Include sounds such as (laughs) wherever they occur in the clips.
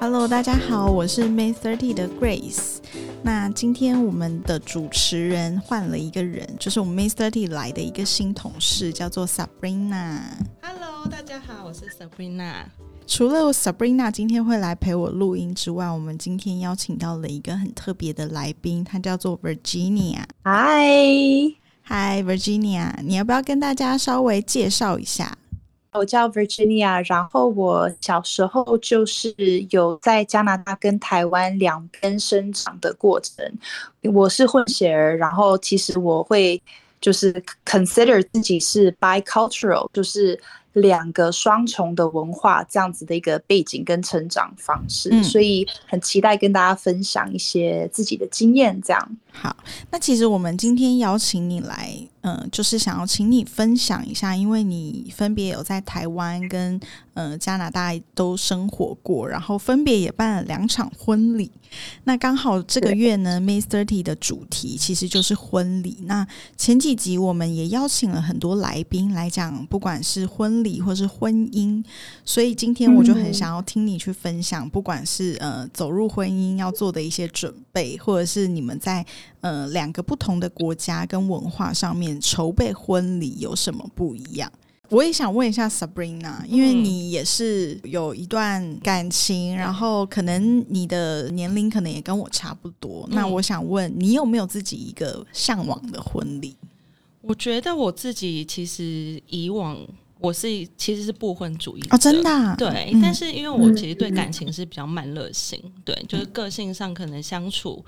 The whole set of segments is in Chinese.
Hello，大家好，我是 May Thirty 的 Grace。那今天我们的主持人换了一个人，就是我们 May Thirty 来的一个新同事，叫做 Sabrina。Hello，大家好，我是 Sabrina。除了 Sabrina 今天会来陪我录音之外，我们今天邀请到了一个很特别的来宾，他叫做 Virginia。嗨，嗨，Virginia，你要不要跟大家稍微介绍一下？我叫 Virginia，然后我小时候就是有在加拿大跟台湾两边生长的过程。我是混血儿，然后其实我会就是 consider 自己是 bicultural，就是两个双重的文化这样子的一个背景跟成长方式，嗯所以很期待跟大家分享一些自己的经验。这样，好，那其实我们今天邀请你来，嗯、就是想要请你分享一下，因为你分别有在台湾跟呃加拿大都生活过，然后分别也办了两场婚礼。那刚好这个月呢，May Thirty 的主题其实就是婚礼。那前几集我们也邀请了很多来宾来讲，不管是婚礼或是婚姻，所以今天我就很嗯想要听你去分享，不管是呃走入婚姻要做的一些准备，或者是你们在呃两个不同的国家跟文化上面筹备婚礼有什么不一样。我也想问一下 Sabrina，因为嗯你也是有一段感情，然后可能你的年龄可能也跟我差不多。那嗯我想问你有没有自己一个向往的婚礼？我觉得我自己其实以往我是其实是不婚主义哦，真的、啊？对，嗯但是因为我其实对感情是比较慢热型，对，就是个性上可能相处，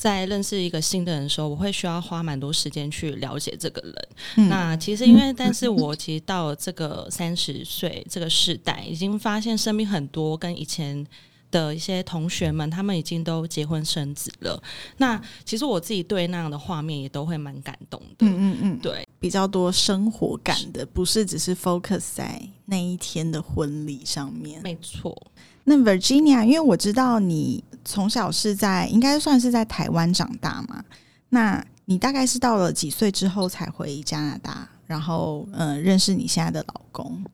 在认识一个新的人的时候，我会需要花蛮多时间去了解这个人。嗯那其实因为，但是我其实到了这个三十岁这个时代，已经发现身边很多跟以前。的一些同学们，他们已经都结婚生子了。那其实我自己对那样的画面也都会蛮感动的。嗯嗯嗯，对，比较多生活感的，不是只是 focus 在那一天的婚礼上面。没错。那 Virginia，因为我知道你从小是在应该算是在台湾长大嘛，那你大概是到了几岁之后才回加拿大，然后呃认识你现在的老公？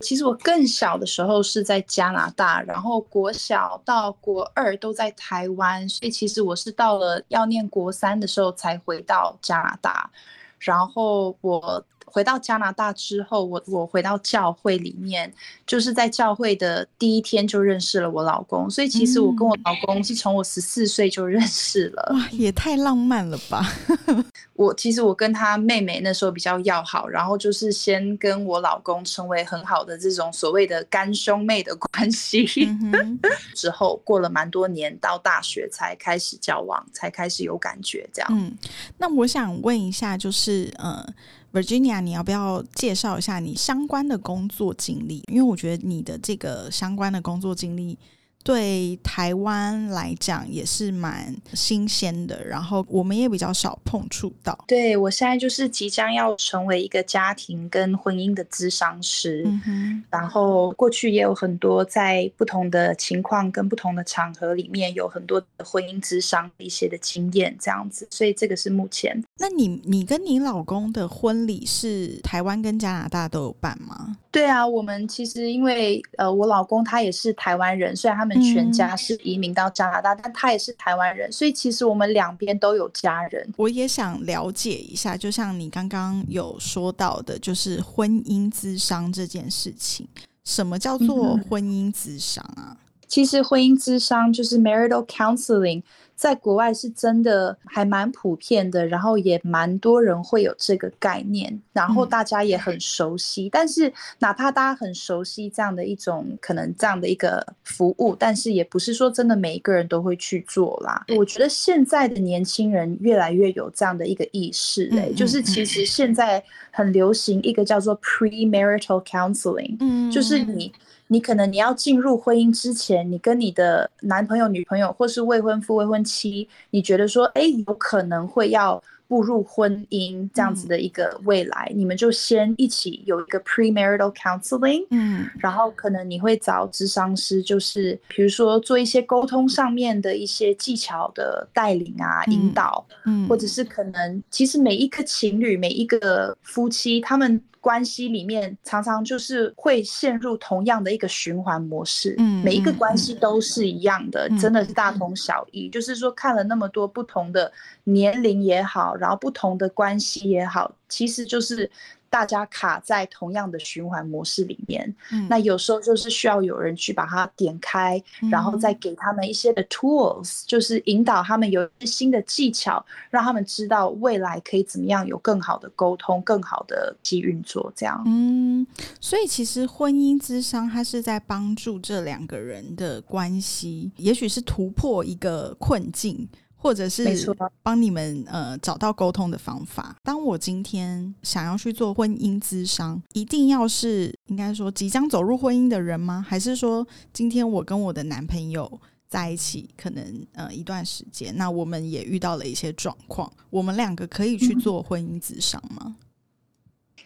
其实我更小的时候是在加拿大，然后国小到国二都在台湾，所以其实我是到了要念国三的时候才回到加拿大。然后我回到加拿大之后，我我回到教会里面，就是在教会的第一天就认识了我老公，所以其实我跟我老公是从我十四岁就认识了。哇，也太浪漫了吧！(laughs) 我其实我跟他妹妹那时候比较要好，然后就是先跟我老公成为很好的这种所谓的干兄妹的关系，嗯，(laughs) 之后过了蛮多年，到大学才开始交往，才开始有感觉这样。嗯，那我想问一下，就是呃，Virginia，你要不要介绍一下你相关的工作经历？因为我觉得你的这个相关的工作经历。对台湾来讲也是蛮新鲜的，然后我们也比较少碰触到。对我现在就是即将要成为一个家庭跟婚姻的咨商师，嗯哼，然后过去也有很多在不同的情况跟不同的场合里面有很多的婚姻咨商一些的经验这样子，所以这个是目前那你你跟你老公的婚礼是台湾跟加拿大都有办吗？对啊，我们其实因为呃，我老公他也是台湾人，虽然他们全家是移民到加拿大，但他也是台湾人，所以其实我们两边都有家人。我也想了解一下，就像你刚刚有说到的，就是婚姻咨商这件事情，什么叫做嗯婚姻咨商啊？其实婚姻咨商就是 marital counseling，在国外是真的还蛮普遍的，然后也蛮多人会有这个概念，然后嗯大家也很熟悉。但是哪怕大家很熟悉这样的一种可能这样的一个服务，但是也不是说真的每一个人都会去做啦。我觉得现在的年轻人越来越有这样的一个意识、欸，嗯就是嗯其实现在很流行一个叫做 premarital counseling，嗯就是你你可能你要进入婚姻之前，你跟你的男朋友、女朋友或是未婚夫、未婚妻，你觉得说，哎，有可能会要。步入婚姻这样子的一个未来，你们就先一起有一个 premarital counseling，嗯，然后可能你会找智商师，就是比如说做一些沟通上面的一些技巧的带领啊、引导，嗯，或者是可能其实每一个情侣、每一个夫妻他们。关系里面常常就是会陷入同样的一个循环模式，嗯，每一个关系都是一样的，真的是大同小异。就是说，看了那么多不同的年龄也好，然后不同的关系也好，其实就是。大家卡在同样的循环模式里面，那有时候就是需要有人去把它点开，然后再给他们一些的 tools，就是引导他们有一些新的技巧，让他们知道未来可以怎么样有更好的沟通、更好的机运作。这样，嗯，所以其实婚姻之商，它是在帮助这两个人的关系，也许是突破一个困境。或者是帮你们呃找到沟通的方法。当我今天想要去做婚姻咨商，一定要是应该说即将走入婚姻的人吗？还是说今天我跟我的男朋友在一起，可能呃一段时间，那我们也遇到了一些状况，我们两个可以去做婚姻咨商吗？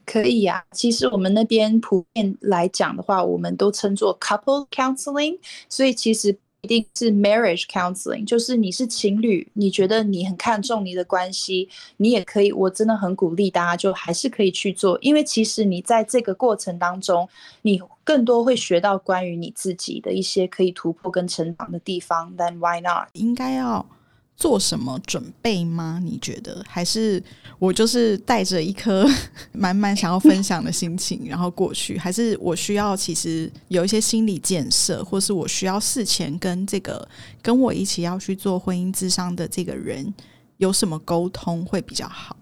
可以呀。其实我们那边普遍来讲的话，我们都称作 couple counseling，所以其实。一定是 marriage counseling，就是你是情侣，你觉得你很看重你的关系，你也可以，我真的很鼓励大家，就还是可以去做，因为其实你在这个过程当中，你更多会学到关于你自己的一些可以突破跟成长的地方。Then why not？应该要。做什么准备吗？你觉得还是我就是带着一颗 (laughs) 满满想要分享的心情，然后过去，还是我需要其实有一些心理建设，或是我需要事前跟这个跟我一起要去做婚姻智商的这个人有什么沟通会比较好？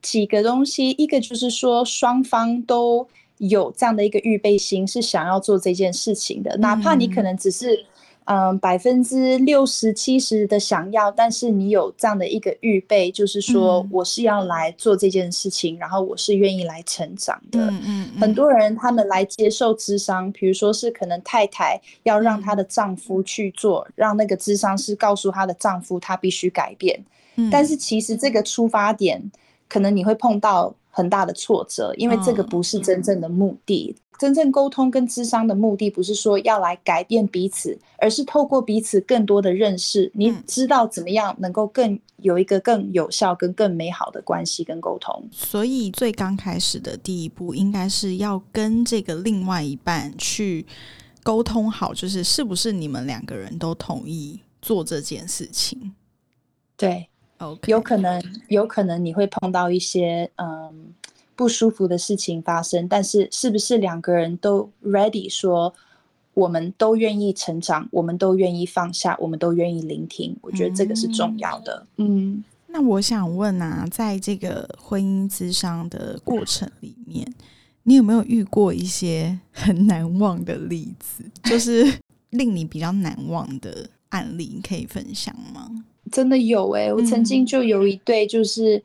几个东西，一个就是说双方都有这样的一个预备心，是想要做这件事情的，哪怕你可能只是。嗯，百分之六十七十的想要，但是你有这样的一个预备，就是说我是要来做这件事情，然后我是愿意来成长的。嗯嗯。很多人他们来接受智商，比如说是可能太太要让她的丈夫去做，让那个智商是告诉她的丈夫她必须改变。嗯。但是其实这个出发点，可能你会碰到很大的挫折，因为这个不是真正的目的。真正沟通跟智商的目的，不是说要来改变彼此，而是透过彼此更多的认识，你知道怎么样能够更有一个更有效、跟更美好的关系跟沟通。所以最刚开始的第一步，应该是要跟这个另外一半去沟通好，就是是不是你们两个人都同意做这件事情？对，OK，有可能，有可能你会碰到一些嗯。不舒服的事情发生，但是是不是两个人都 ready 说，我们都愿意成长，我们都愿意放下，我们都愿意聆听？我觉得这个是重要的。嗯，那我想问啊，在这个婚姻之商的过程里面，你有没有遇过一些很难忘的例子？(laughs) 就是令你比较难忘的案例，可以分享吗？真的有哎，我曾经就有一对就是。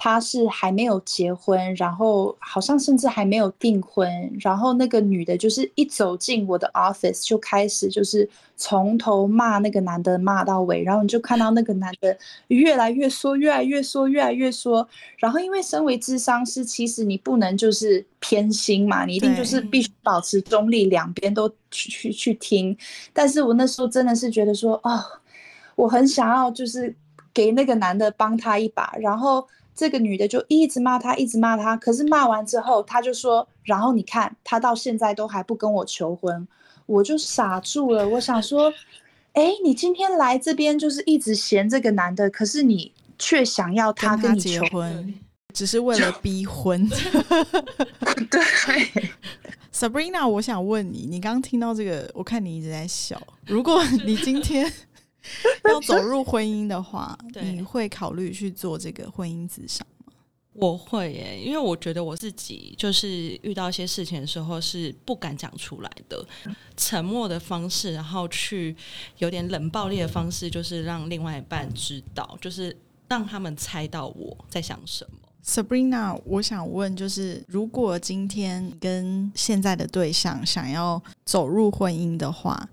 他是还没有结婚，然后好像甚至还没有订婚，然后那个女的就是一走进我的 office 就开始就是从头骂那个男的骂到尾，然后你就看到那个男的越来越说，越来越说，越来越说，然后因为身为智商师，其实你不能就是偏心嘛，你一定就是必须保持中立，两边都去去去听。但是我那时候真的是觉得说，哦，我很想要就是给那个男的帮他一把，然后。这个女的就一直骂他，一直骂他。可是骂完之后，他就说：“然后你看，他到现在都还不跟我求婚。”我就傻住了。我想说：“哎，你今天来这边就是一直嫌这个男的，可是你却想要他跟你求婚，只是为了逼婚。(laughs) ”对，Sabrina，我想问你，你刚刚听到这个，我看你一直在笑。如果你今天…… (laughs) 要走入婚姻的话，你会考虑去做这个婚姻咨商吗？我会耶，因为我觉得我自己就是遇到一些事情的时候是不敢讲出来的，沉默的方式，然后去有点冷暴力的方式，就是让另外一半知道，就是让他们猜到我在想什么。Sabrina，我想问，就是如果今天跟现在的对象想要走入婚姻的话，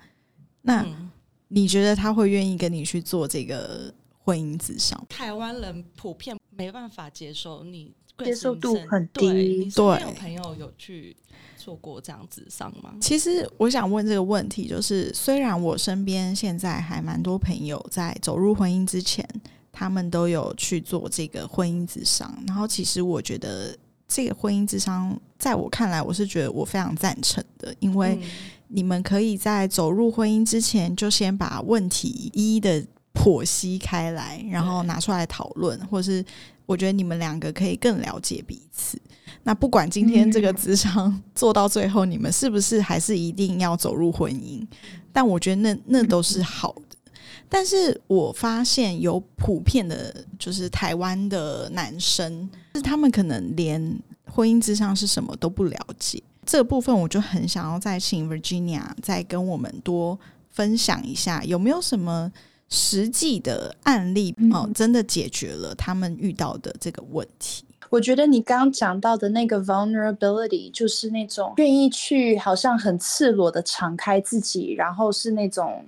那嗯你觉得他会愿意跟你去做这个婚姻智商？台湾人普遍没办法接受你接受度很对低对有朋友有去做过这样子上吗？其实我想问这个问题，就是虽然我身边现在还蛮多朋友在走入婚姻之前，他们都有去做这个婚姻智商，然后其实我觉得这个婚姻智商，在我看来，我是觉得我非常赞成的，因为嗯你们可以在走入婚姻之前，就先把问题一一的剖析开来，然后拿出来讨论，或是我觉得你们两个可以更了解彼此。那不管今天这个嗯智商做到最后，你们是不是还是一定要走入婚姻？但我觉得那那都是好的。但是我发现有普遍的，就是台湾的男生，就是他们可能连婚姻之上是什么都不了解。这个部分我就很想要再请 Virginia 再跟我们多分享一下，有没有什么实际的案例嗯哦，真的解决了他们遇到的这个问题？我觉得你刚刚讲到的那个 vulnerability，就是那种愿意去好像很赤裸的敞开自己，然后是那种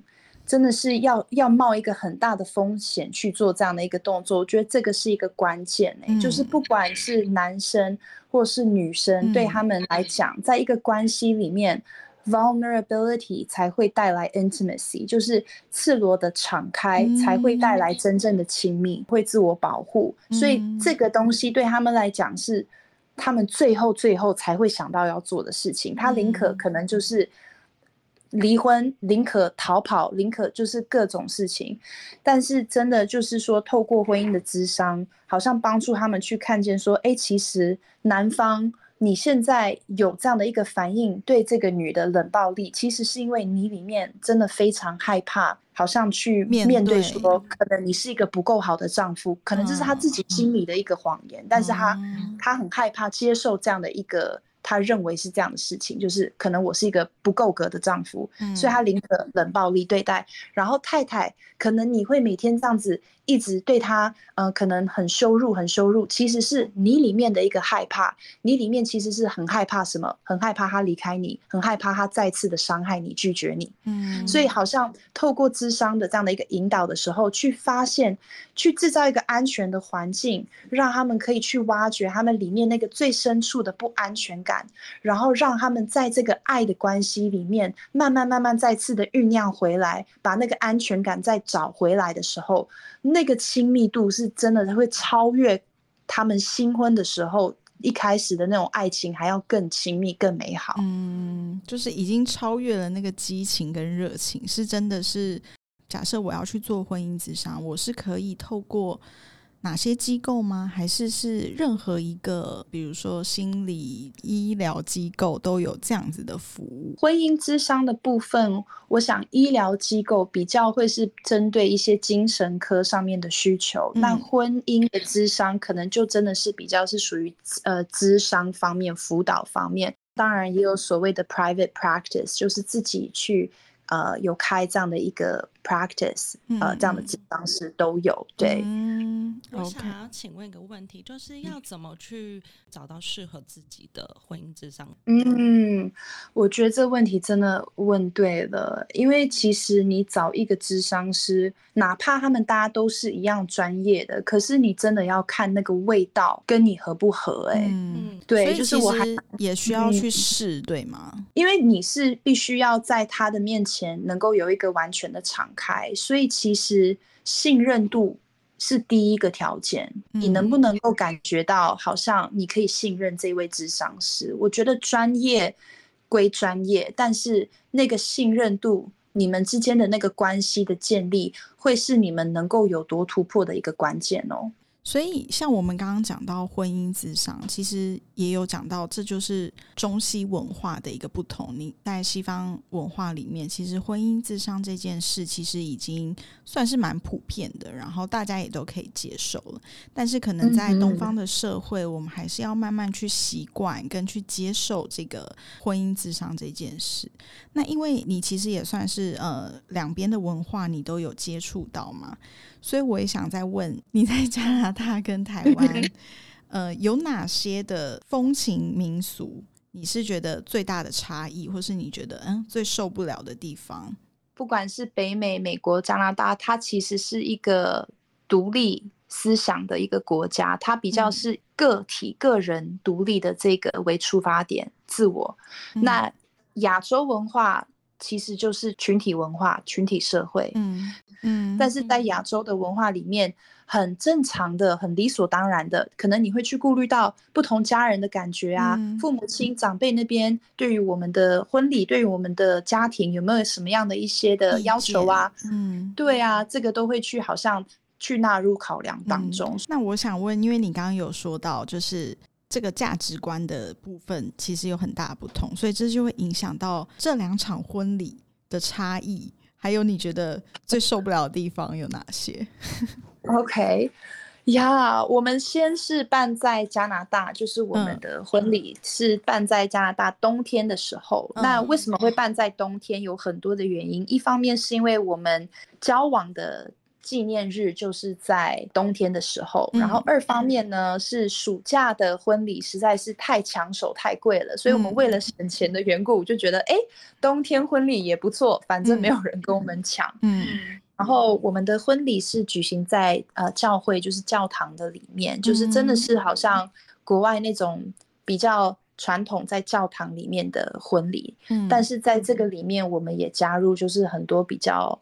真的是要要冒一个很大的风险去做这样的一个动作。我觉得这个是一个关键诶、就是嗯不管是男生或是女生，对嗯他们来讲，在一个关系里面。vulnerability 才会带来 intimacy，就是赤裸的敞开，才会带来真正的亲密，会自我保护。所以嗯这个东西对他们来讲是他们最后最后才会想到要做的事情。他宁可嗯可能就是离婚，宁可逃跑，宁可就是各种事情。但是真的就是说，透过婚姻的智商，好像帮助他们去看见说，哎，其实男方。你现在有这样的一个反应，对这个女的冷暴力，其实是因为你里面真的非常害怕，好像去面对说，可能你是一个不够好的丈夫，可能这是他自己心里的一个谎言，但是他嗯他很害怕接受这样的一个他认为是这样的事情，就是可能我是一个不够格的丈夫，所以他宁可冷暴力对待。然后太太，可能你会每天这样子一直对他，呃，可能很羞辱，很羞辱，其实是你里面的一个害怕，你里面其实是很害怕什么？很害怕他离开你，很害怕他再次的伤害你，拒绝你。嗯所以好像透过智商的这样的一个引导的时候，去发现，去制造一个安全的环境，让他们可以去挖掘他们里面那个最深处的不安全感，然后让他们在这个爱的关系里面，慢慢慢慢再次的酝酿回来，把那个安全感再找回来的时候，那个亲密度是真的会超越他们新婚的时候一开始的那种爱情还要更亲密、更美好。嗯，就是已经超越了那个激情跟热情，是真的是。假设我要去做婚姻之商，我是可以透过哪些机构吗？还是是任何一个，比如说心理医疗机构都有这样子的服务？婚姻咨商的部分，我想医疗机构比较会是针对一些精神科上面的需求，嗯那婚姻的咨商可能就真的是比较是属于呃咨商方面、辅导方面，当然也有所谓的 private practice，就是自己去呃有开这样的一个 practice，呃嗯这样的咨商师都有，对。嗯我想要请问一个问题，就是要怎么去找到适合自己的婚姻智商？嗯，我觉得这个问题真的问对了，因为其实你找一个智商师，哪怕他们大家都是一样专业的，可是你真的要看那个味道跟你合不合、欸，嗯，嗯，对，所以就是我还也需要去嗯试，对吗？因为你是必须要在他的面前能够有一个完全的敞开，所以其实信任度是第一个条件。你能不能够感觉到好像你可以信任这位智商师？我觉得专业归专业，但是那个信任度。你们之间的那个关系的建立，会是你们能够有多突破的一个关键哦。所以，像我们刚刚讲到婚姻智商，其实也有讲到，这就是中西文化的一个不同。你在西方文化里面，其实婚姻智商这件事，其实已经算是蛮普遍的，然后大家也都可以接受了。但是，可能在东方的社会，我们还是要慢慢去习惯跟去接受这个婚姻智商这件事。那因为你其实也算是呃两边的文化，你都有接触到嘛。所以我也想再问，你在加拿大跟台湾，(laughs) 呃，有哪些的风情民俗你是觉得最大的差异，或是你觉得嗯最受不了的地方？不管是北美、美国、加拿大，它其实是一个独立思想的一个国家，它比较是个体、个人独立的这个为出发点，自我。那亚洲文化其实就是群体文化、群体社会。嗯嗯，但是在亚洲的文化里面。很正常的，很理所当然的，可能你会去顾虑到不同家人的感觉啊，父母亲长辈那边对于我们的婚礼，对于我们的家庭有没有什么样的一些的要求啊？嗯，对啊，这个都会去好像去纳入考量当中。那我想问，因为你刚刚有说到，就是这个价值观的部分其实有很大不同，所以这就会影响到这两场婚礼的差异。还有你觉得最受不了的地方有哪些？OK，呀，我们先是办在加拿大，就是我们的婚礼是办在加拿大冬天的时候。那为什么会办在冬天？有很多的原因。一方面是因为我们交往的纪念日就是在冬天的时候，然后二方面呢是暑假的婚礼实在是太抢手、太贵了，所以我们为了省钱的缘故，就觉得哎，冬天婚礼也不错，反正没有人跟我们抢。嗯。然后我们的婚礼是举行在呃教会，就是教堂的里面，就是真的是好像国外那种比较传统在教堂里面的婚礼。嗯，但是在这个里面，我们也加入就是很多比较，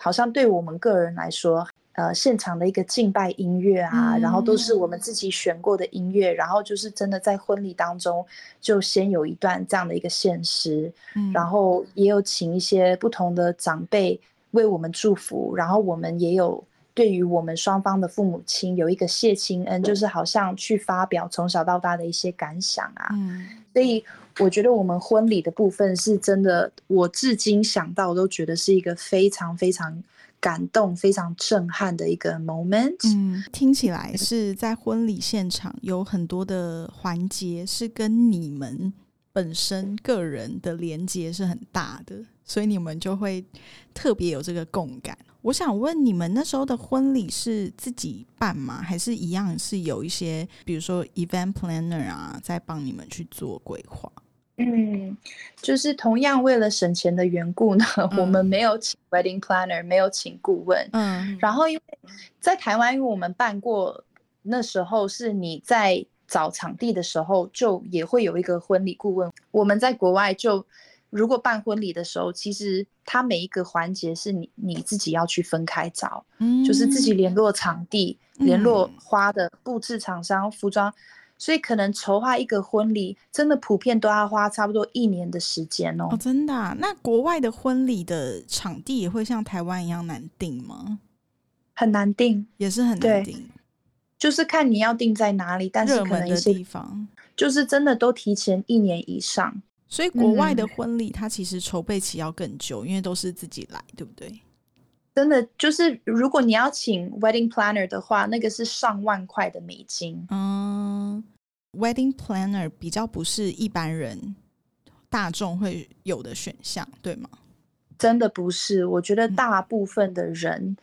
好像对我们个人来说，呃，现场的一个敬拜音乐啊，然后都是我们自己选过的音乐，然后就是真的在婚礼当中就先有一段这样的一个献诗，然后也有请一些不同的长辈。为我们祝福，然后我们也有对于我们双方的父母亲有一个谢亲恩，就是好像去发表从小到大的一些感想啊。嗯，所以我觉得我们婚礼的部分是真的，我至今想到都觉得是一个非常非常感动、非常震撼的一个 moment。嗯，听起来是在婚礼现场有很多的环节是跟你们本身个人的连接是很大的。所以你们就会特别有这个共感。我想问你们那时候的婚礼是自己办吗？还是一样是有一些，比如说 event planner 啊，在帮你们去做规划？嗯，就是同样为了省钱的缘故呢，我们没有请 wedding planner，没有请顾问。嗯，然后因为在台湾，因为我们办过，那时候是你在找场地的时候，就也会有一个婚礼顾问。我们在国外就。如果办婚礼的时候，其实它每一个环节是你你自己要去分开找，嗯，就是自己联络场地、联络花的布置厂商、服装，所以可能筹划一个婚礼，真的普遍都要花差不多一年的时间哦。哦，真的？那国外的婚礼的场地也会像台湾一样难定吗？很难定，也是很难定，就是看你要定在哪里，但是可能一些地方就是真的都提前一年以上。所以国外的婚礼，它其实筹备期要更久，因为都是自己来，对不对？真的就是，如果你要请 wedding planner 的话，那个是上万块的美金。嗯，wedding planner 比较不是一般人大众会有的选项，对吗？真的不是，我觉得大部分的人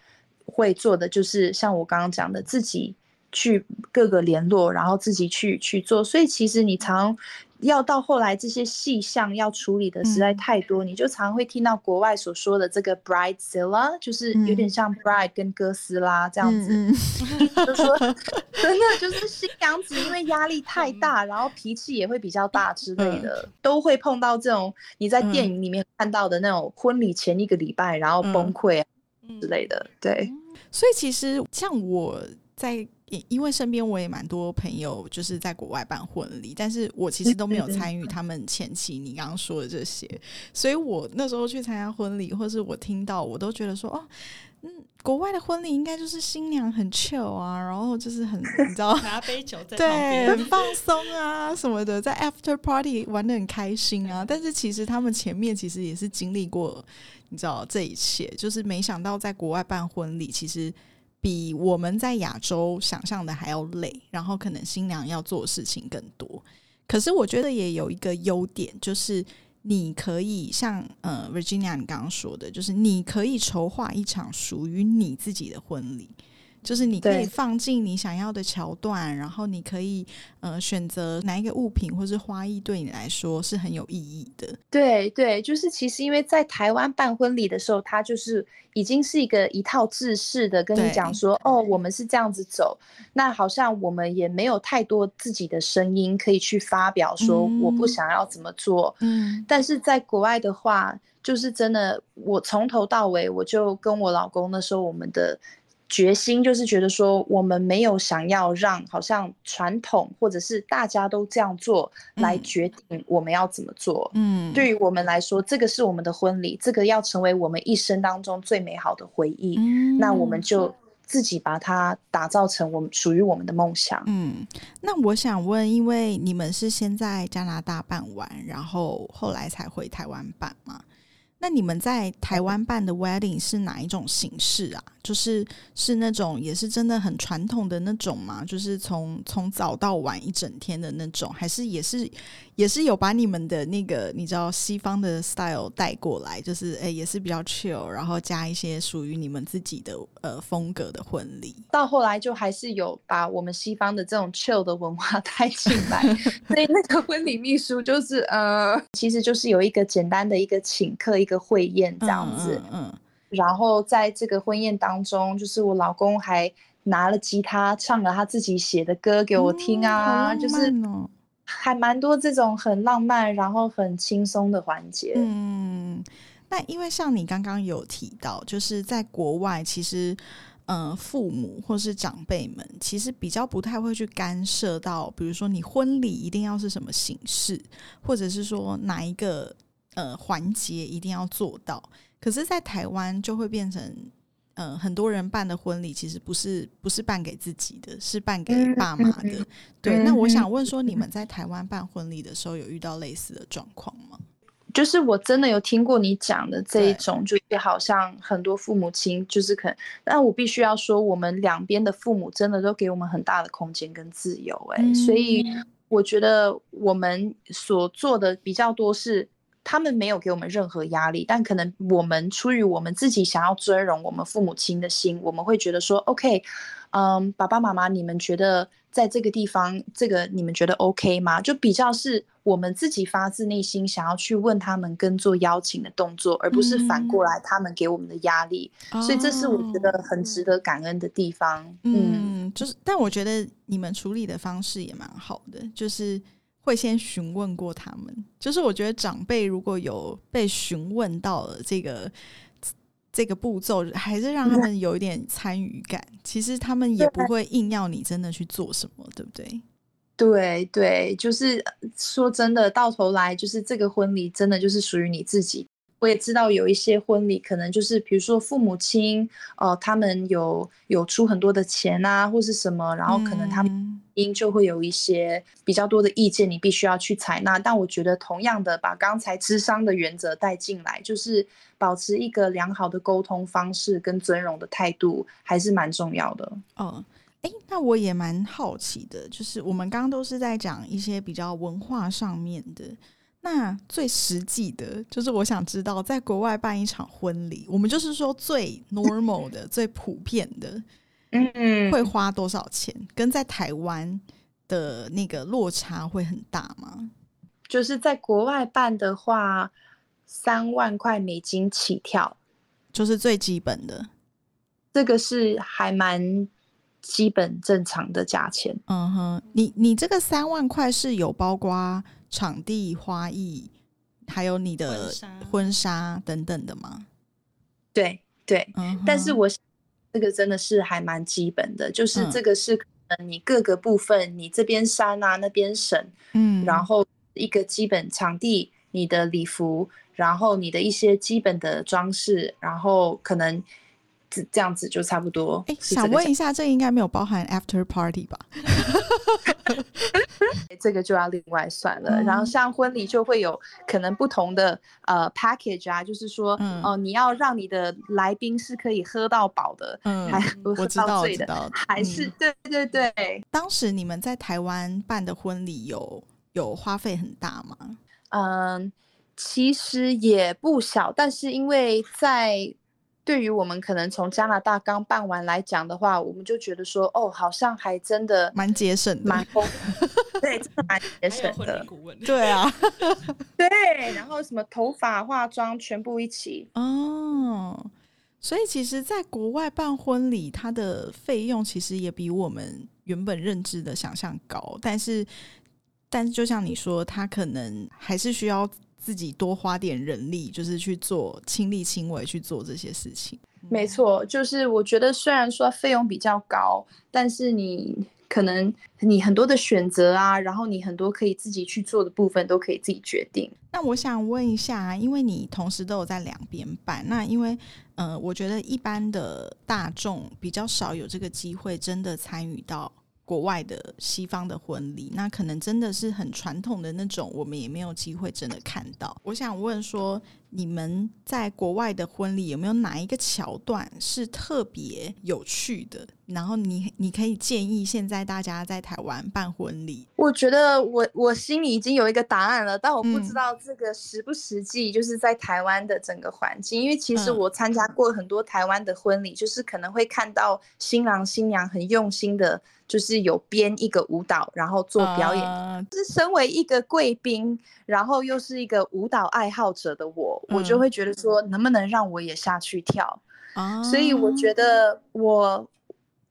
会做的就是像我刚刚讲的，自己去各个联络，然后自己去去做。所以其实你常。要到后来，这些细项要处理的实在太多，你就常会听到国外所说的这个 bridezilla，就是有点像 bride 跟哥斯拉这样子，(laughs) 就说 (laughs) 真的就是新娘子因为压力太大，然后脾气也会比较大之类的，都会碰到这种你在电影里面看到的那种婚礼前一个礼拜然后崩溃之类的。对，所以其实像我在。因因为身边我也蛮多朋友就是在国外办婚礼，但是我其实都没有参与他们前期你刚刚说的这些，所以我那时候去参加婚礼，或是我听到，我都觉得说，哦，嗯，国外的婚礼应该就是新娘很 chill 啊，然后就是很你知道拿杯酒 (laughs) 在对，很放松啊什么的，在 after party 玩的很开心啊，但是其实他们前面其实也是经历过，你知道这一切，就是没想到在国外办婚礼，其实。比我们在亚洲想象的还要累，然后可能新娘要做的事情更多。可是我觉得也有一个优点，就是你可以像呃，Virginia 你刚刚说的，就是你可以筹划一场属于你自己的婚礼。就是你可以放进你想要的桥段，然后你可以呃选择哪一个物品或是花艺对你来说是很有意义的。对对，就是其实因为在台湾办婚礼的时候，它就是已经是一个一套制式的跟你讲说，哦，我们是这样子走，那好像我们也没有太多自己的声音可以去发表，说我不嗯想要怎么做。嗯但是在国外的话，就是真的，我从头到尾，我就跟我老公那时候我们的决心就是觉得说，我们没有想要让好像传统或者是大家都这样做来嗯决定我们要怎么做。嗯，对于我们来说，这个是我们的婚礼，这个要成为我们一生当中最美好的回忆。嗯，那我们就自己把它打造成我们属于我们的梦想。嗯，那我想问，因为你们是先在加拿大办完，然后后来才回台湾办嘛？那你们在台湾办的 wedding 是哪一种形式啊？就是是那种也是真的很传统的那种吗？就是从从早到晚一整天的那种，还是也是也是有把你们的那个你知道西方的 style 带过来？就是诶、也是比较 chill，然后加一些属于你们自己的呃风格的婚礼。到后来就还是有把我们西方的这种 chill 的文化 (laughs) 带进来，所以那个婚礼秘书就是呃，其实就是有一个简单的一个请客一个会宴这样子，嗯嗯然后在这个婚宴当中，就是我老公还拿了吉他唱了他自己写的歌给我听啊，就是还蛮多这种很浪漫然后很轻松的环节。嗯，那因为像你刚刚有提到，就是在国外，其实，呃，父母或是长辈们，其实比较不太会去干涉到，比如说你婚礼一定要是什么形式，或者是说哪一个呃环节一定要做到。可是，在台湾就会变成。呃，很多人办的婚礼其实不是不是办给自己的，是办给嗯爸妈的。嗯对，那我嗯想问说，你们在台湾办婚礼的时候，有遇到类似的状况吗？就是我真的有听过你讲的这一种，就是好像很多父母亲就是可能，但我必须要说，我们两边的父母真的都给我们很大的空间跟自由、欸，所以嗯我觉得我们所做的比较多是。他们没有给我们任何压力，但可能我们出于我们自己想要尊荣我们父母亲的心，我们会觉得说，OK，嗯，爸爸妈妈，你们觉得在这个地方，这个你们觉得 OK 吗？就比较是我们自己发自内心想要去问他们跟做邀请的动作，而不是反过来他们给我们的压力。所以这是我觉哦得很值得感恩的地方。嗯，嗯，就是，但我觉得你们处理的方式也蛮好的，就是会先询问过他们。就是我觉得长辈如果有被询问到了这个这个步骤，还是让他们有一点参与感。其实他们也不会硬要你真的去做什么，对不对？对对，就是说真的，到头来就是这个婚礼真的就是属于你自己。我也知道有一些婚礼可能就是，比如说父母亲，呃，他们有有出很多的钱啊，或是什么，然后可能他们嗯因就会有一些比较多的意见，你必须要去采纳。但我觉得同样的，把刚才智商的原则带进来，就是保持一个良好的沟通方式跟尊荣的态度，还是蛮重要的。嗯，哎，那我也蛮好奇的，就是我们刚刚都是在讲一些比较文化上面的，那最实际的，就是我想知道，在国外办一场婚礼，我们就是说最 normal 的、(laughs) 最普遍的，嗯会花多少钱？跟在台湾的那个落差会很大吗？就是在国外办的话，三万块美金起跳，就是最基本的，这个是还蛮基本正常的价钱。嗯哼，你你这个三万块是有包括场地、花艺，还有你的婚纱等等的吗？对对，嗯，但是我这个真的是还蛮基本的，就是嗯。这个是可能你各个部分，你这边山啊，那边省，嗯，然后一个基本场地，你的礼服，然后你的一些基本的装饰，然后可能这这样子就差不多哎。想问一下，这应该没有包含 after party 吧？(laughs) 这个就要另外算了。然后嗯像婚礼就会有可能不同的呃 package 啊，就是说，嗯哦、你要让你的来宾是可以喝到饱的，嗯还不喝我知道，我到醉的。还是、嗯对对对，当时你们在台湾办的婚礼有有花费很大吗？嗯，其实也不小，但是因为在对于我们可能从加拿大刚办完来讲的话，我们就觉得说，哦，好像还真的蛮节省的，蛮丰，(laughs) 对，真的蛮节 (laughs) 省的。对啊，对，(laughs) 然后什么头发、化妆全部一起哦。所以其实，在国外办婚礼，它的费用其实也比我们原本认知的想象高。但是，但是就像你说，他可能还是需要自己多花点人力，就是去做亲力亲为去做这些事情。没错，就是我觉得虽然说费用比较高，但是你。可能你很多的选择啊，然后你很多可以自己去做的部分都可以自己决定。那我想问一下，因为你同时都有在两边办，那因为呃，我觉得一般的大众比较少有这个机会，真的参与到。国外的西方的婚礼，那可能真的是很传统的那种，我们也没有机会真的看到。我想问说，你们在国外的婚礼有没有哪一个桥段是特别有趣的？然后你你可以建议现在大家在台湾办婚礼。我觉得我我心里已经有一个答案了，但我不知道这个实不实际，就是在台湾的整个环境。因为其实我参加过很多台湾的婚礼，就是可能会看到新郎新娘很用心的。就是有编一个舞蹈，然后做表演。是身为一个贵宾，然后又是一个舞蹈爱好者的我，我就会觉得说，能不能让我也下去跳？所以我觉得我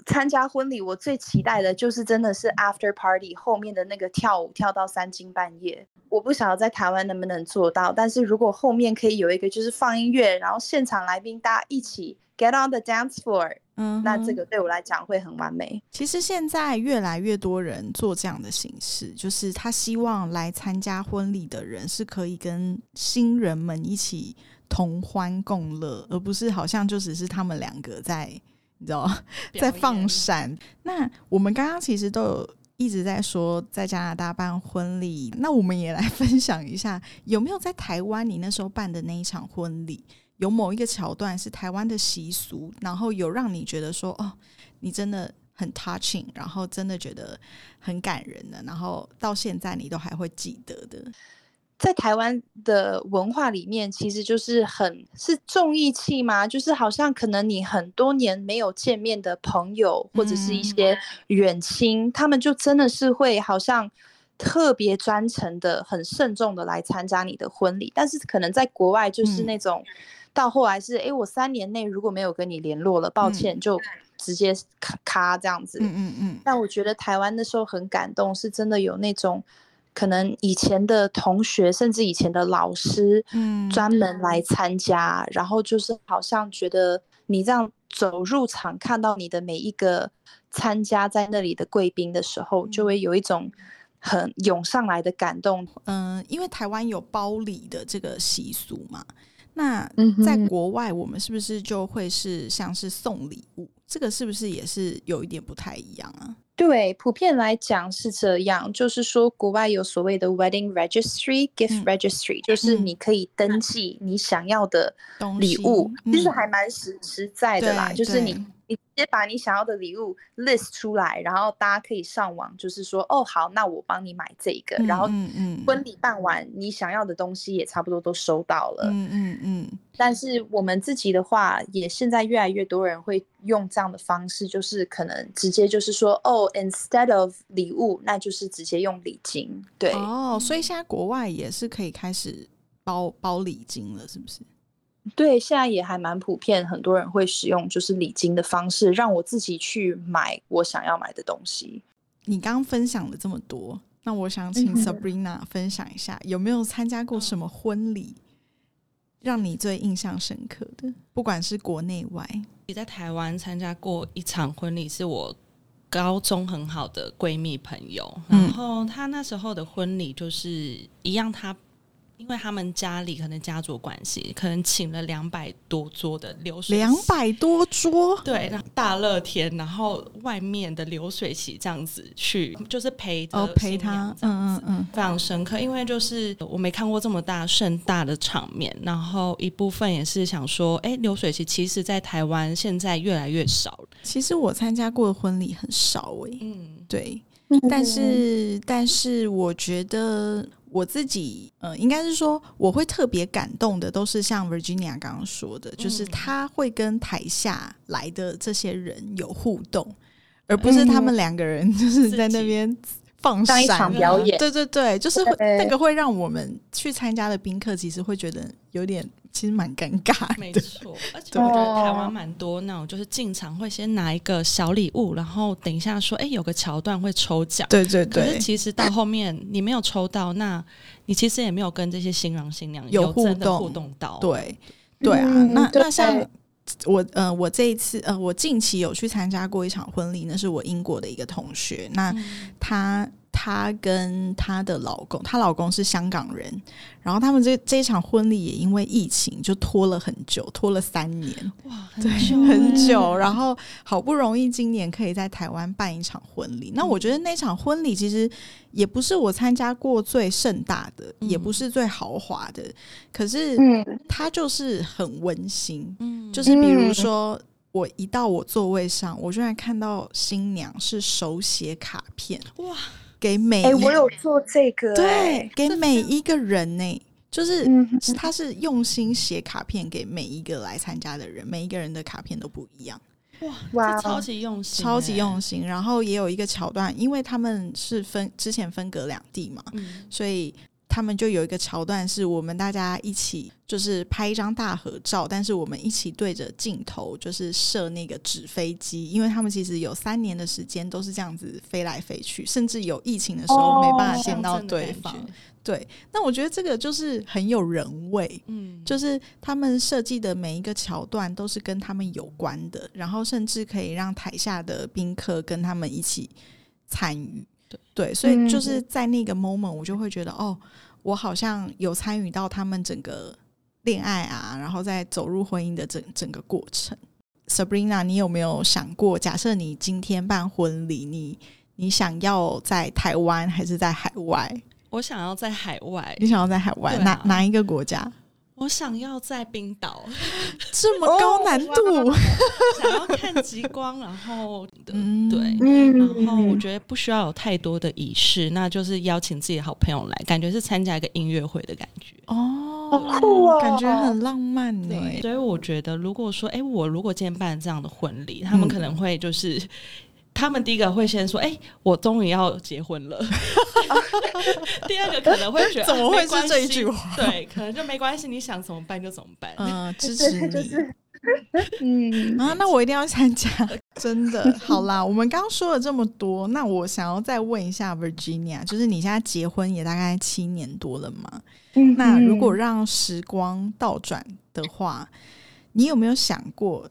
参加婚礼，我最期待的就是真的是 after party 后面的那个跳舞，跳到三更半夜。我不晓得在台湾能不能做到，但是如果后面可以有一个就是放音乐，然后现场来宾大家一起 get on the dance floor。嗯，那这个对我来讲会很完美。其实现在越来越多人做这样的形式，就是他希望来参加婚礼的人是可以跟新人们一起同欢共乐，而不是好像就只是他们两个在，你知道，在放闪。那我们刚刚其实都有一直在说在加拿大办婚礼，那我们也来分享一下，有没有在台湾你那时候办的那一场婚礼？有某一个桥段是台湾的习俗，然后有让你觉得说哦，你真的很 touching，然后真的觉得很感人的，然后到现在你都还会记得的。在台湾的文化里面，其实就是很是重义气吗？就是好像可能你很多年没有见面的朋友，或者是一些远亲，他们就真的是会好像特别专程的、很慎重的来参加你的婚礼。但是可能在国外就是那种。到后来是，哎，我三年内如果没有跟你联络了，抱歉，就直接咔咔这样子。嗯嗯嗯。但我觉得台湾那时候很感动，是真的有那种可能以前的同学，甚至以前的老师，嗯，专门来参加，然后就是好像觉得你这样走入场，看到你的每一个参加在那里的贵宾的时候，就会有一种很涌上来的感动。嗯，因为台湾有包礼的这个习俗嘛。那在国外，我们是不是就会是像是送礼物？这个是不是也是有一点不太一样啊？对，普遍来讲是这样，就是说国外有所谓的 wedding registry、gift registry，就是你可以登记你想要的礼物，其实还蛮实实在的啦，就是你。你直接把你想要的礼物 list 出来，然后大家可以上网，就是说，哦，好，那我帮你买这个，然后婚礼办完，你想要的东西也差不多都收到了。嗯嗯嗯。但是我们自己的话，也现在越来越多人会用这样的方式，就是可能直接就是说，哦，instead of 礼物，那就是直接用礼金。对。哦，所以现在国外也是可以开始包包礼金了，是不是？对，现在也还蛮普遍，很多人会使用就是礼金的方式，让我自己去买我想要买的东西。你刚刚分享了这么多，那我想请 Sabrina 分享一下，有没有参加过什么婚礼，让你最印象深刻的？不管是国内外，你在台湾参加过一场婚礼，是我高中很好的闺蜜朋友，然后她那时候的婚礼就是一样，她。因为他们家里可能家族关系，可能请了两百多桌的流水，两百多桌，对，大热天，然后外面的流水席这样子去，就是陪着陪他，嗯嗯嗯，非常深刻。因为就是我没看过这么大盛大的场面，然后一部分也是想说，哎，流水席其实，在台湾现在越来越少了。其实我参加过的婚礼很少，哎，嗯，对。但是，但是，我觉得，我自己呃，应该是说我会特别感动的，都是像 Virginia 刚刚说的，就是嗯。他会跟台下来的这些人有互动，而不是他们两个人就是在那边放当一闪场表演，对对对，就是会那个会让我们去参加的宾客，其实会觉得有点，其实蛮尴尬的。没错，(laughs) 而且我觉得台湾蛮多那种，就是进场会先拿一个小礼物，然后等一下说，哎、有个桥段会抽奖。对对可是，其实到后面你没有抽到，那你其实也没有跟这些新郎新娘有互动真的互动到。对对啊，嗯那那像我呃，我这一次呃，我近期有去参加过一场婚礼，那是我英国的一个同学，那嗯她她跟她的老公，她老公是香港人，然后他们这这一场婚礼也因为疫情就拖了很久，拖了三年，哇，很对，久很欸久，然后好不容易今年可以在台湾办一场婚礼。那我觉得那场婚礼其实也不是我参加过最盛大的，嗯。也不是最豪华的，可是嗯。它就是很温馨。嗯。就是比如说，我一到我座位上，我居然看到新娘是手写卡片哇，给每哎、一我有做这个、对哎。给每一个人呢、就是他是用心写卡片给每一个来参加的人，每一个人的卡片都不一样，哇，哇这超级用心欸，超级用心。然后也有一个桥段，因为他们是分之前分隔两地嘛，嗯，所以他们就有一个桥段是我们大家一起就是拍一张大合照，但是我们一起对着镜头就是射那个纸飞机，因为他们其实有三年的时间都是这样子飞来飞去，甚至有疫情的时候哦没办法见到对方。觉对，那我觉得这个就是很有人味。嗯，就是他们设计的每一个桥段都是跟他们有关的，然后甚至可以让台下的宾客跟他们一起参与。对对，所以嗯就是在那个 moment，我就会觉得哦，我好像有参与到他们整个恋爱啊，然后再走入婚姻的整整个过程。Sabrina，你有没有想过，假设你今天办婚礼，你你想要在台湾还是在海外？我想要在海外，你想要在海外、啊哪哪一个国家？我想要在冰岛，(laughs) 这么高难度？哦想要看极光，然后嗯对。嗯然后我觉得不需要有太多的仪式，那就是邀请自己的好朋友来，感觉是参加一个音乐会的感觉。哦，好酷哦感觉很浪漫呢。对，所以我觉得，如果说，哎，我如果今天办这样的婚礼，他们嗯可能会就是，他们第一个会先说，哎，我终于要结婚了。(laughs) 第二个可能会觉得，(laughs) 怎么会是这一句话对，可能就没关系，你想怎么办就怎么办。嗯、(laughs) 支持你。就是嗯啊，那我一定要参加，真的。好啦，我们刚刚说了这么多，那我想要再问一下 Virginia，就是你现在结婚也大概七年多了嘛？嗯那如果让时光倒转的话，你有没有想过，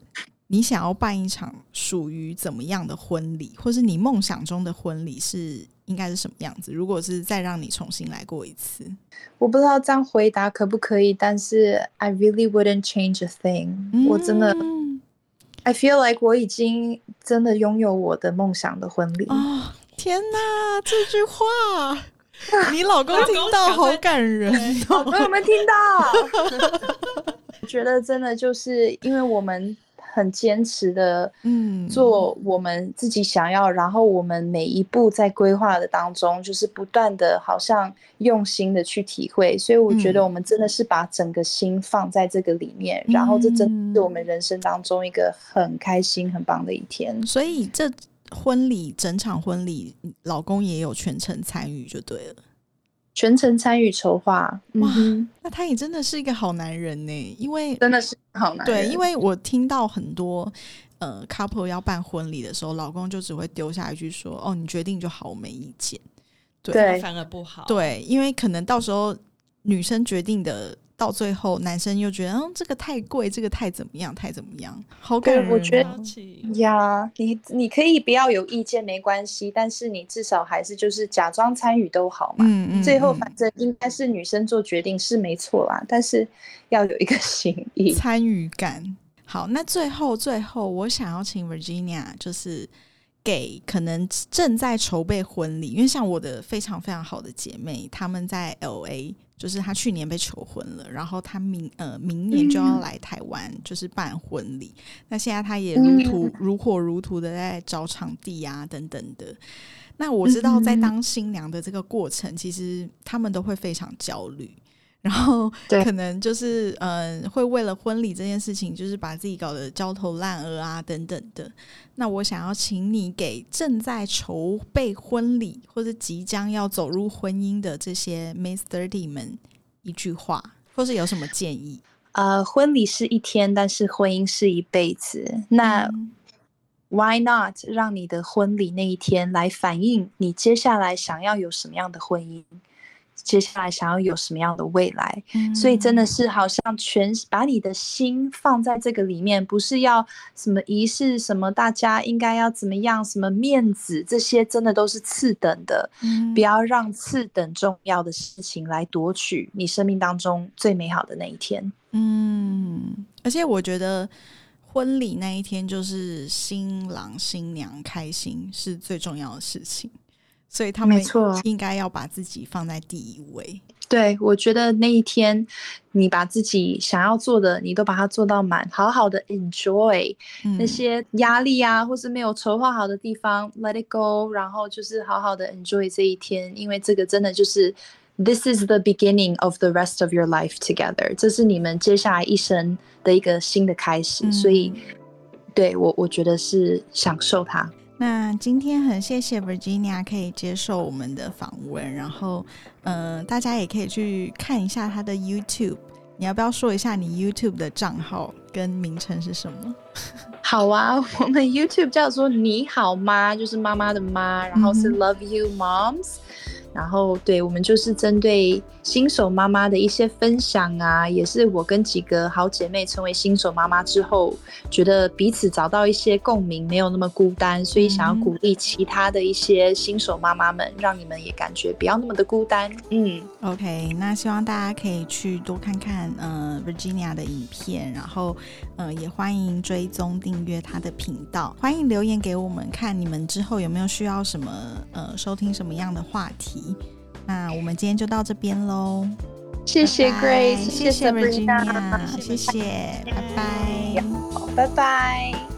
你想要办一场属于怎么样的婚礼，或是你梦想中的婚礼是应该是什么样子？如果是再让你重新来过一次，我不知道这样回答可不可以，但是 I really wouldn't change a thing、我真的嗯 I feel like 我已经真的拥有我的梦想的婚礼。哦，天哪，这句话。(laughs) 你老公听到好感人哦！我有没有听到？(laughs) 我觉得真的就是因为我们很坚持的嗯，做我们自己想要，然后我们每一步在规划的当中，就是不断的好像用心的去体会，所以我觉得嗯我们真的是把整个心放在这个里面，然后这真的是我们人生当中一个很开心、很棒的一天。所以这婚礼整场婚礼，老公也有全程参与就对了。全程参与筹划，嗯哇哼，那他也真的是一个好男人呢，因为真的是好男人。对，因为我听到很多呃 couple 要办婚礼的时候，老公就只会丢下一句说：“哦，你决定就好，我没意见。”对对反而不好。对，因为可能到时候女生决定的，到最后男生又觉得，嗯，这个太贵，这个太怎么样，太怎么样，好感人、我觉得呀，你你可以不要有意见没关系，但是你至少还是就是假装参与都好嘛。嗯嗯，嗯最后反正应该是女生做决定是没错啦，但是要有一个 (laughs) 心意。参与感。好，那最后最后，我想要请 Virginia 就是给可能正在筹备婚礼，因为像我的非常非常好的姐妹，她们在 L A，就是他去年被求婚了，然后他明呃明年就要来台湾，就是办婚礼。那现在他也如图如火如荼的在找场地啊等等的。那我知道，在当新娘的这个过程，其实他们都会非常焦虑，然后可能就是嗯，会为了婚礼这件事情，就是把自己搞得焦头烂额啊，等等的。那我想要请你给正在筹备婚礼或者即将要走入婚姻的这些 Miss Thirty 们一句话，或是有什么建议？呃，婚礼是一天，但是婚姻是一辈子。那 Why not 让你的婚礼那一天来反映你接下来想要有什么样的婚姻，接下来想要有什么样的未来？所以真的是好像全把你的心放在这个里面，不是要什么仪式，什么大家应该要怎么样，什么面子这些，真的都是次等的。不要让次等重要的事情来夺取你生命当中最美好的那一天。嗯，而且我觉得。婚礼那一天，就是新郎新娘开心是最重要的事情，所以他们应该要把自己放在第一位。对，我觉得那一天你把自己想要做的，你都把它做到满，好好的 enjoy 那些压力啊，或是没有筹划好的地方，let it go，然后就是好好的 enjoy 这一天，因为这个真的就是。This is the beginning of the rest of your life together。这是你们接下来一生的一个新的开始，所以对我我觉得是享受它。那今天很谢谢 Virginia 可以接受我们的访问，然后嗯，大家也可以去看一下她的 YouTube。你要不要说一下你 YouTube 的账号跟名称是什么？好啊，(laughs) 我们 YouTube 叫做你好妈，就是妈妈的妈，然后是 Love You Moms。然后，对我们就是针对新手妈妈的一些分享啊，也是我跟几个好姐妹成为新手妈妈之后，觉得彼此找到一些共鸣，没有那么孤单，所以想要鼓励其他的一些新手妈妈们，让你们也感觉不要那么的孤单。嗯，OK，那希望大家可以去多看看呃 Virginia 的影片，然后呃也欢迎追踪订阅她的频道，欢迎留言给我们，看你们之后有没有需要什么呃收听什么样的话题。那我们今天就到这边喽，谢谢 Grace，谢谢 Virginia，谢谢，拜拜，拜拜。